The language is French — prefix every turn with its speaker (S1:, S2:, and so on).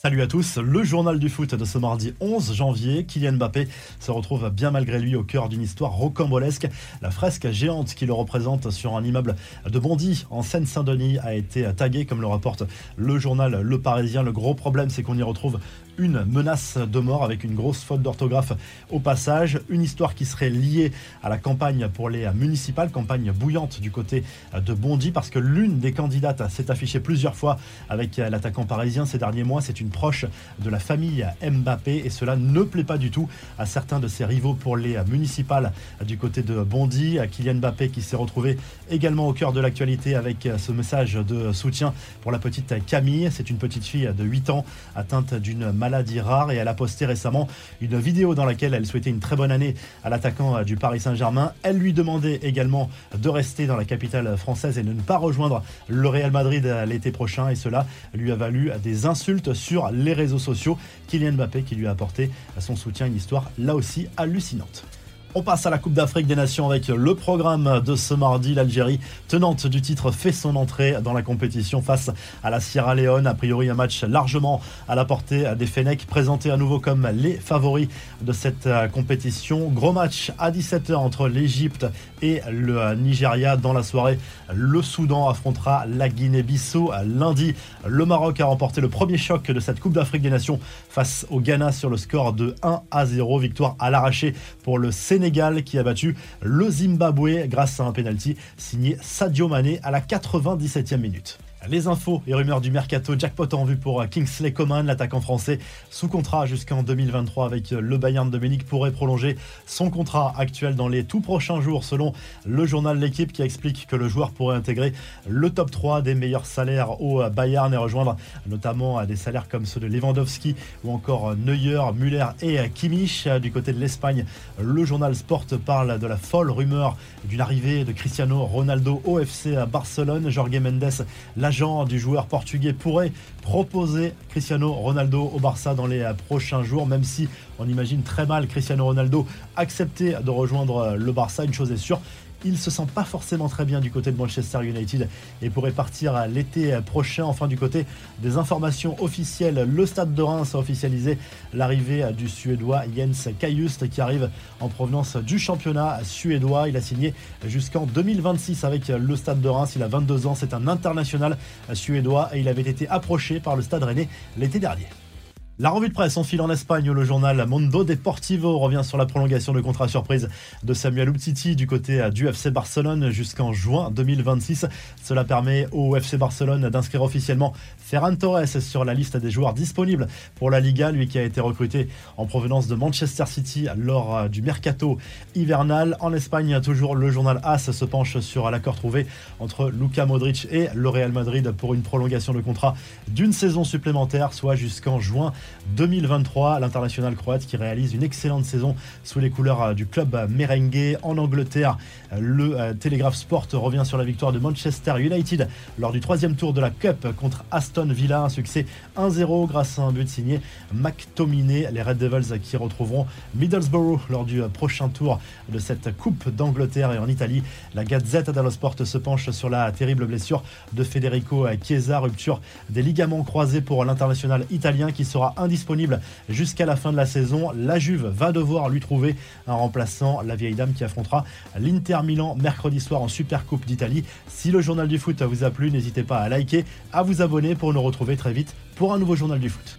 S1: Salut à tous, le journal du foot de ce mardi 11 janvier. Kylian Mbappé se retrouve bien malgré lui au cœur d'une histoire rocambolesque. La fresque géante qui le représente sur un immeuble de Bondy en Seine-Saint-Denis a été taguée comme le rapporte le journal Le Parisien. Le gros problème c'est qu'on y retrouve une menace de mort avec une grosse faute d'orthographe au passage. Une histoire qui serait liée à la campagne pour les municipales, campagne bouillante du côté de Bondy parce que l'une des candidates s'est affichée plusieurs fois avec l'attaquant parisien ces derniers mois. C'est une proche de la famille Mbappé et cela ne plaît pas du tout à certains de ses rivaux pour les municipales du côté de Bondy. Kylian Mbappé qui s'est retrouvé également au cœur de l'actualité avec ce message de soutien pour la petite Camille. C'est une petite fille de 8 ans atteinte d'une maladie rare et elle a posté récemment une vidéo dans laquelle elle souhaitait une très bonne année à l'attaquant du Paris Saint-Germain. Elle lui demandait également de rester dans la capitale française et de ne pas rejoindre le Real Madrid l'été prochain et cela lui a valu des insultes sur les réseaux sociaux. Kylian Mbappé qui lui a apporté son soutien, une histoire là aussi hallucinante. On passe à la Coupe d'Afrique des Nations avec le programme de ce mardi. L'Algérie, tenante du titre, fait son entrée dans la compétition face à la Sierra Leone. A priori, un match largement à la portée des Fennecs, présentés à nouveau comme les favoris de cette euh, compétition. Gros match à 17h entre l'Égypte et le euh, Nigeria. Dans la soirée, le Soudan affrontera la Guinée-Bissau. Lundi, le Maroc a remporté le premier choc de cette Coupe d'Afrique des Nations face au Ghana sur le score de 1 à 0. Victoire à l'arraché pour le Sénégal Sénégal qui a battu le Zimbabwe grâce à un penalty signé Sadio Mané à la 97e minute. Les infos et rumeurs du mercato jackpot en vue pour Kingsley Coman, l'attaquant français sous contrat jusqu'en 2023 avec le Bayern de Munich pourrait prolonger son contrat actuel dans les tout prochains jours selon le journal L'équipe qui explique que le joueur pourrait intégrer le top 3 des meilleurs salaires au Bayern et rejoindre notamment des salaires comme ceux de Lewandowski ou encore Neuer, Müller et Kimmich. Du côté de l'Espagne, le journal Sport parle de la folle rumeur d'une arrivée de Cristiano Ronaldo au FC Barcelone. Jorge Mendes, l'agent du joueur portugais, pourrait proposer Cristiano Ronaldo au Barça dans les prochains jours, même si on imagine très mal Cristiano Ronaldo accepter de rejoindre le Barça. Une chose est sûre, il se sent pas forcément très bien du côté de Manchester United et pourrait partir l'été prochain. Enfin, du côté des informations officielles, le Stade de Reims a officialisé l'arrivée du Suédois Jens Kajust qui arrive en provenance du championnat suédois. Il a signé jusqu'en 2026 avec le Stade de Reims. Il a 22 ans, c'est un international suédois et il avait été approché par le Stade Rennais l'été dernier. La revue de presse en file en Espagne le journal Mondo Deportivo revient sur la prolongation de contrat surprise de Samuel Umtiti du côté du FC Barcelone jusqu'en juin 2026. Cela permet au FC Barcelone d'inscrire officiellement Ferran Torres sur la liste des joueurs disponibles pour la Liga, lui qui a été recruté en provenance de Manchester City lors du mercato hivernal. En Espagne, toujours le journal AS se penche sur l'accord trouvé entre Luka Modric et le Real Madrid pour une prolongation de contrat d'une saison supplémentaire, soit jusqu'en juin 2023. L'international croate qui réalise une excellente saison sous les couleurs euh, du club merengue en Angleterre. Le euh, Telegraph Sport revient sur la victoire de Manchester United lors du troisième tour de la Cup contre Aston Villa. Un succès 1-0 grâce à un but signé McTominay. Les Red Devils qui retrouveront Middlesbrough lors du euh, prochain tour de cette Coupe d'Angleterre et en Italie. La Gazette dello Sport se penche sur la terrible blessure de Federico Chiesa, rupture des ligaments croisés pour l'international italien qui sera indisponible jusqu'à la fin de la saison. La Juve va devoir lui trouver un remplaçant, la vieille dame qui affrontera l'Inter Milan mercredi soir en Super Coupe d'Italie. Si le journal du foot vous a plu, n'hésitez pas à liker, à vous abonner pour nous retrouver très vite pour un nouveau journal du foot.